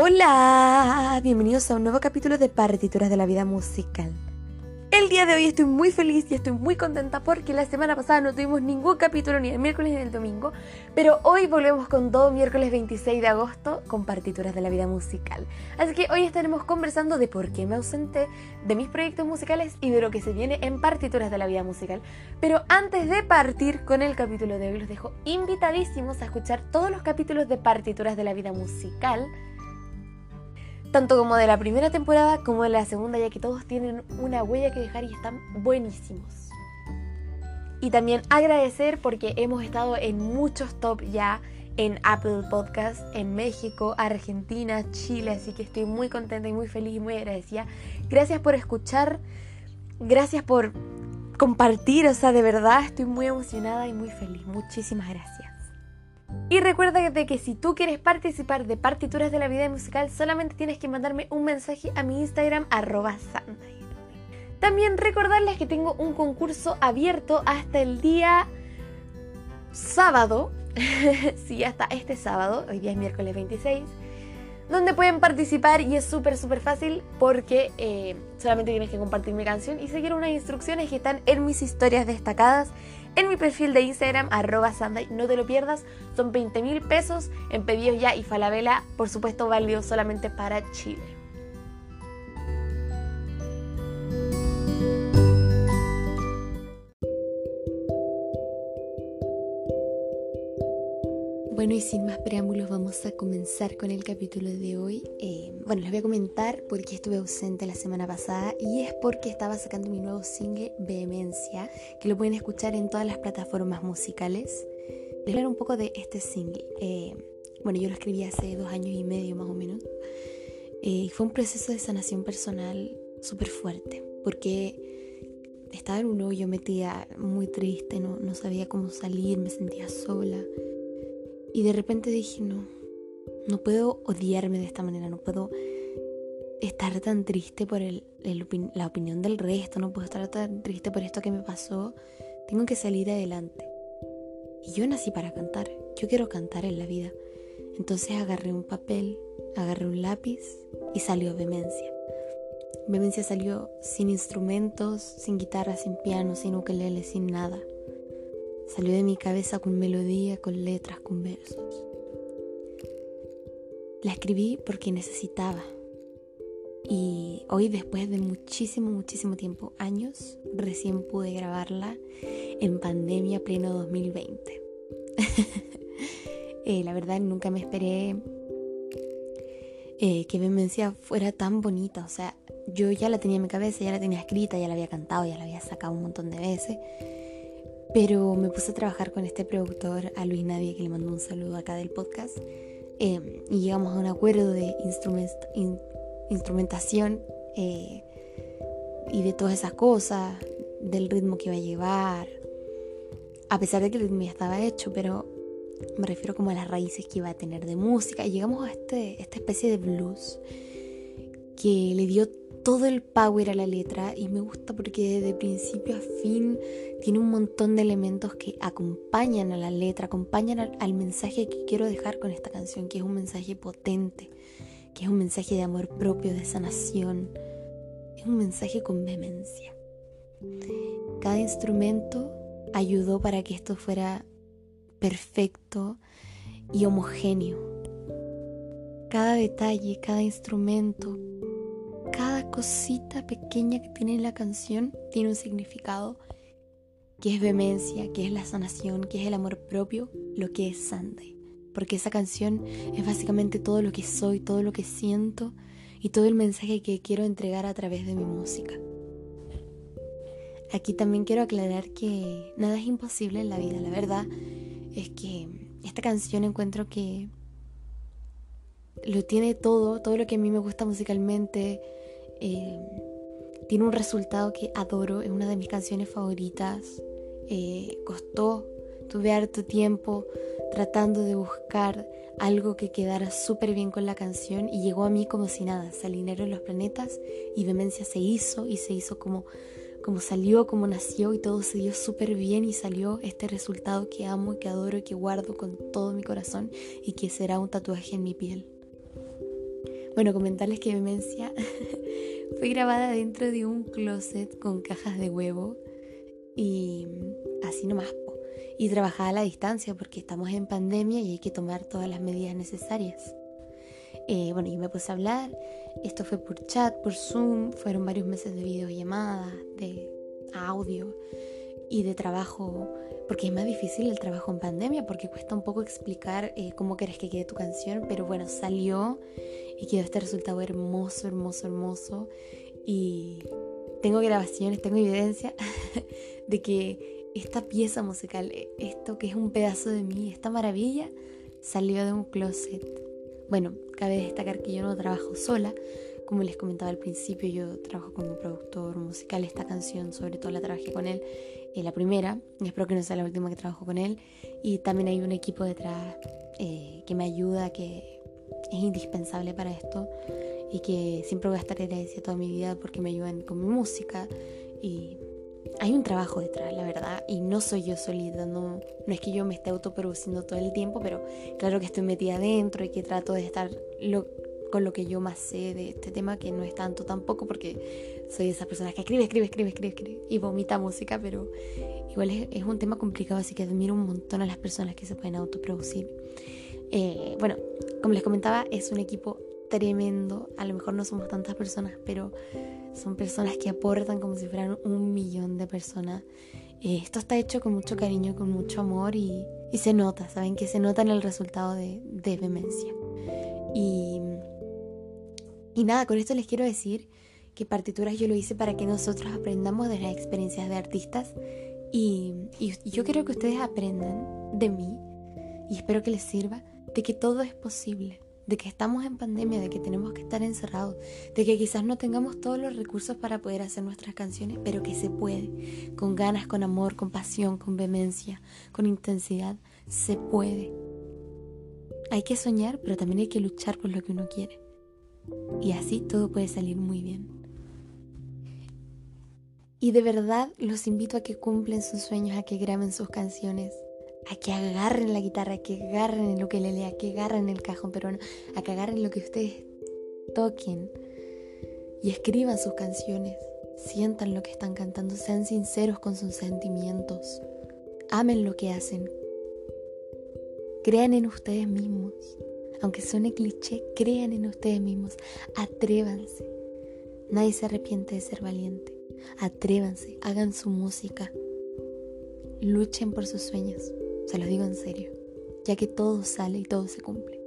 Hola, bienvenidos a un nuevo capítulo de Partituras de la Vida Musical. El día de hoy estoy muy feliz y estoy muy contenta porque la semana pasada no tuvimos ningún capítulo ni el miércoles ni el domingo, pero hoy volvemos con todo miércoles 26 de agosto con Partituras de la Vida Musical. Así que hoy estaremos conversando de por qué me ausenté, de mis proyectos musicales y de lo que se viene en Partituras de la Vida Musical. Pero antes de partir con el capítulo de hoy los dejo invitadísimos a escuchar todos los capítulos de Partituras de la Vida Musical tanto como de la primera temporada como de la segunda, ya que todos tienen una huella que dejar y están buenísimos. Y también agradecer porque hemos estado en muchos top ya en Apple Podcast, en México, Argentina, Chile, así que estoy muy contenta y muy feliz y muy agradecida. Gracias por escuchar, gracias por compartir, o sea, de verdad estoy muy emocionada y muy feliz. Muchísimas gracias. Y recuerda que si tú quieres participar de partituras de la vida musical, solamente tienes que mandarme un mensaje a mi Instagram, arroba También recordarles que tengo un concurso abierto hasta el día sábado. sí, hasta este sábado, hoy día es miércoles 26 donde pueden participar y es súper súper fácil porque eh, solamente tienes que compartir mi canción y seguir unas instrucciones que están en mis historias destacadas en mi perfil de Instagram, arroba Sunday. No te lo pierdas, son 20 mil pesos en pedidos ya y Falabella, por supuesto, válido solamente para Chile. Bueno, y sin más preámbulos, vamos a comenzar con el capítulo de hoy. Eh, bueno, les voy a comentar por qué estuve ausente la semana pasada y es porque estaba sacando mi nuevo single Vehemencia, que lo pueden escuchar en todas las plataformas musicales. Les voy a hablar un poco de este single. Eh, bueno, yo lo escribí hace dos años y medio más o menos. Eh, fue un proceso de sanación personal súper fuerte, porque estaba en un hoyo metida muy triste, no sabía cómo salir, me sentía sola y de repente dije, no, no puedo odiarme de esta manera, no puedo estar tan triste por el, la opinión del resto, no puedo estar tan triste por esto que me pasó. Tengo que salir adelante. Y yo nací para cantar, yo quiero cantar en la vida. Entonces agarré un papel, agarré un lápiz y salió Vehemencia. Vehemencia salió sin instrumentos, sin guitarra, sin piano, sin ukelele, sin nada. Salió de mi cabeza con melodía, con letras, con versos. La escribí porque necesitaba. Y hoy, después de muchísimo, muchísimo tiempo, años, recién pude grabarla en pandemia pleno 2020. Eh, la verdad, nunca me esperé eh, que Vehemencia fuera tan bonita. O sea, yo ya la tenía en mi cabeza, ya la tenía escrita, ya la había cantado, ya la había sacado un montón de veces. Pero me puse a trabajar con este productor, a Luis Nadie, que le mando un saludo acá del podcast, em, y llegamos a un acuerdo de instrumentación eh, y de todas esas cosas, del ritmo que iba a llevar, a pesar de que el ritmo ya estaba hecho, pero me refiero como a las raíces que iba a tener de música, y llegamos a este, esta especie de blues que le dio todo el power a la letra y me gusta porque de principio a fin tiene un montón de elementos que acompañan a la letra, acompañan al, mensaje que quiero dejar con esta canción, que es un mensaje potente, que es un mensaje de amor propio, de sanación, es un mensaje con vehemencia. Cada instrumento ayudó para que esto fuera perfecto y homogéneo. Cada detalle, cada instrumento, cosita pequeña que tiene la canción tiene un significado que es vehemencia, que es la sanación, que es el amor propio, lo que es Sunday. Porque esa canción es básicamente todo lo que soy, todo lo que siento y todo el mensaje que quiero entregar a través de mi música. Aquí también quiero aclarar que nada es imposible en la vida. La verdad es que esta canción encuentro que lo tiene todo, todo lo que a mí me gusta musicalmente. Eh, tiene un resultado que adoro, es una de mis canciones favoritas. Eh, costó, tuve harto tiempo tratando de buscar algo que quedara súper bien con la canción y llegó a mí como si nada, Salinero en los planetas y Vehemencia se hizo y se hizo como, como salió, como nació y todo se dio súper bien y salió este resultado que amo que adoro y que guardo con todo mi corazón y que será un tatuaje en mi piel. Bueno, comentarles que Demencia fue grabada dentro de un closet con cajas de huevo y así nomás. Y trabajaba a la distancia porque estamos en pandemia y hay que tomar todas las medidas necesarias. Eh, bueno, yo me puse a hablar. Esto fue por chat, por Zoom. Fueron varios meses de videollamada, de audio y de trabajo, porque es más difícil el trabajo en pandemia, porque cuesta un poco explicar eh, cómo querés que quede tu canción, pero bueno, salió y quedó este resultado hermoso, hermoso, hermoso. Y tengo grabaciones, tengo evidencia de que esta pieza musical, esto que es un pedazo de mí, esta maravilla, salió de un closet. Bueno, cabe destacar que yo no trabajo sola, como les comentaba al principio, yo trabajo con un productor musical. Esta canción, sobre todo, la trabajé con él, eh, la primera, espero que no sea la última que trabajo con él. Y también hay un equipo detrás eh, que me ayuda, que es indispensable para esto y que siempre voy a estar agradecida toda mi vida porque me ayudan con mi música. Y hay un trabajo detrás, la verdad, y no soy yo solita, no, no es que yo me esté autoproduciendo todo el tiempo, pero claro que estoy metida adentro y que trato de estar lo, con lo que yo más sé de este tema, que no es tanto tampoco, porque soy de esas personas que escribe, escribe, escribe, escribe, escribe y vomita música, pero igual es, un tema complicado, así que admiro un montón a las personas que se pueden autoproducir. Eh, bueno, como les comentaba, es un equipo tremendo, a lo mejor no somos tantas personas, pero son personas que aportan como si fueran un millón de personas. Eh, esto está hecho con mucho cariño, con mucho amor y, se nota, ¿saben? Que se nota en el resultado de, de Demencia. Y y nada, con esto les quiero decir que partituras yo lo hice para que nosotros aprendamos de las experiencias de artistas y, yo quiero que ustedes aprendan de mí y espero que les sirva de que todo es posible, de que estamos en pandemia, de que tenemos que estar encerrados, de que quizás no tengamos todos los recursos para poder hacer nuestras canciones, pero que se puede, con ganas, con amor, con pasión, con vehemencia, con intensidad, se puede. Hay que soñar, pero también hay que luchar por lo que uno quiere. Y así todo puede salir muy bien. Y de verdad los invito a que cumplen sus sueños, a que graben sus canciones, a que agarren la guitarra, a que agarren el ukelele, a que agarren el cajón peruano, a que agarren lo que ustedes toquen y escriban sus canciones. Sientan lo que están cantando, sean sinceros con sus sentimientos. Amen lo que hacen. Crean en ustedes mismos. Aunque suene cliché, crean en ustedes mismos, atrévanse. Nadie se arrepiente de ser valiente. Atrévanse, hagan su música. Luchen por sus sueños, se los digo en serio, ya que todo sale y todo se cumple.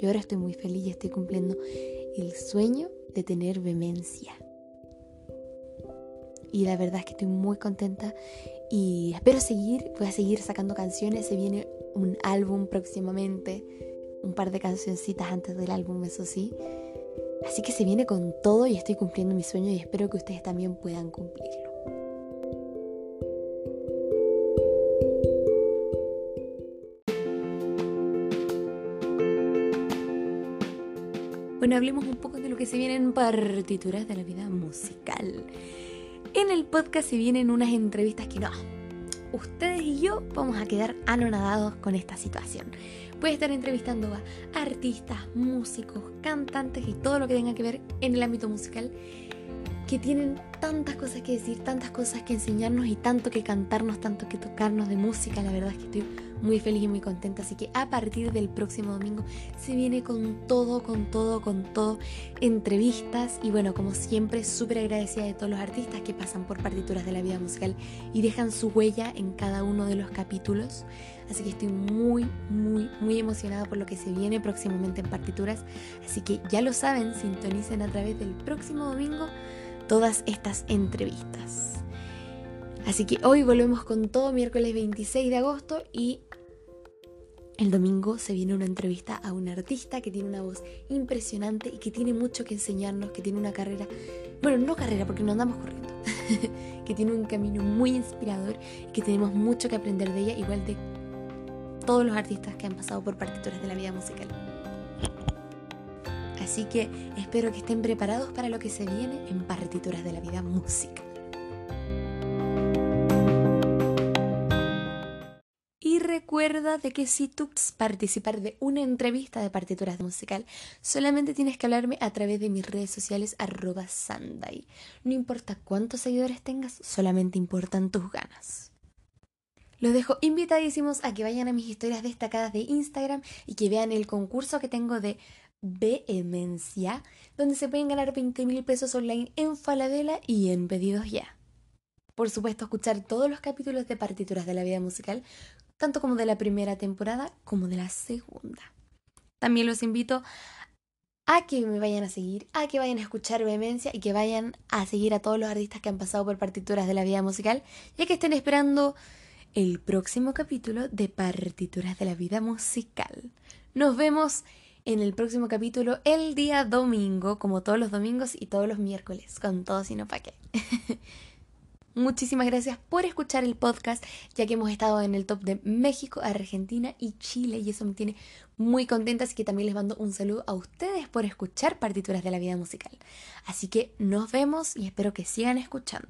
Yo ahora estoy muy feliz y estoy cumpliendo el sueño de tener vehemencia. Y la verdad es que estoy muy contenta y espero seguir, voy a seguir sacando canciones, se viene un álbum próximamente un par de cancioncitas antes del álbum, eso sí. Así que se viene con todo y estoy cumpliendo mi sueño y espero que ustedes también puedan cumplirlo. Hablemos un poco de lo que se viene en partituras de la vida musical. En el podcast se vienen unas entrevistas que no, ustedes y yo vamos a quedar anonadados con esta situación. Voy a estar entrevistando a artistas, músicos, cantantes y todo lo que tenga que ver en el ámbito musical que tienen tantas cosas que decir, tantas cosas que enseñarnos y tanto que cantarnos, tanto que tocarnos de música. La verdad es que estoy muy feliz y muy contenta. Así que a partir del próximo domingo se viene con todo, con todo, con todo. Entrevistas y bueno, como siempre, súper agradecida de todos los artistas que pasan por partituras de la vida musical y dejan su huella en cada uno de los capítulos. Así que estoy muy, muy, muy emocionada por lo que se viene próximamente en partituras. Así que ya lo saben, sintonicen a través del próximo domingo todas estas entrevistas. Así que hoy volvemos con todo miércoles 26 de agosto y el domingo se viene una entrevista a un artista que tiene una voz impresionante y que tiene mucho que enseñarnos, que tiene una carrera, bueno, no carrera porque no andamos corriendo, que tiene un camino muy inspirador y que tenemos mucho que aprender de ella, igual de todos los artistas que han pasado por partituras de la vida musical. Así que espero que estén preparados para lo que se viene en partituras de la vida música. Recuerda de que si tú participar de una entrevista de partituras musical, solamente tienes que hablarme a través de mis redes sociales arroba Sunday. No importa cuántos seguidores tengas, solamente importan tus ganas. Los dejo invitadísimos a que vayan a mis historias destacadas de Instagram y que vean el concurso que tengo de Vehemencia, donde se pueden ganar 20 mil pesos online en Falabella y en pedidos ya. Por supuesto, escuchar todos los capítulos de partituras de la vida musical, tanto como de la primera temporada como de la segunda. También los invito a que me vayan a seguir, a que vayan a escuchar Vehemencia y que vayan a seguir a todos los artistas que han pasado por partituras de la vida musical, ya que estén esperando el próximo capítulo de Partituras de la Vida Musical. Nos vemos en el próximo capítulo el día domingo, como todos los domingos y todos los miércoles, con todo sino pa' qué. Muchísimas gracias por escuchar el podcast, ya que hemos estado en el top de México, Argentina y Chile, y eso me tiene muy contenta, así que también les mando un saludo a ustedes por escuchar Partituras de la Vida Musical. Así que nos vemos y espero que sigan escuchando.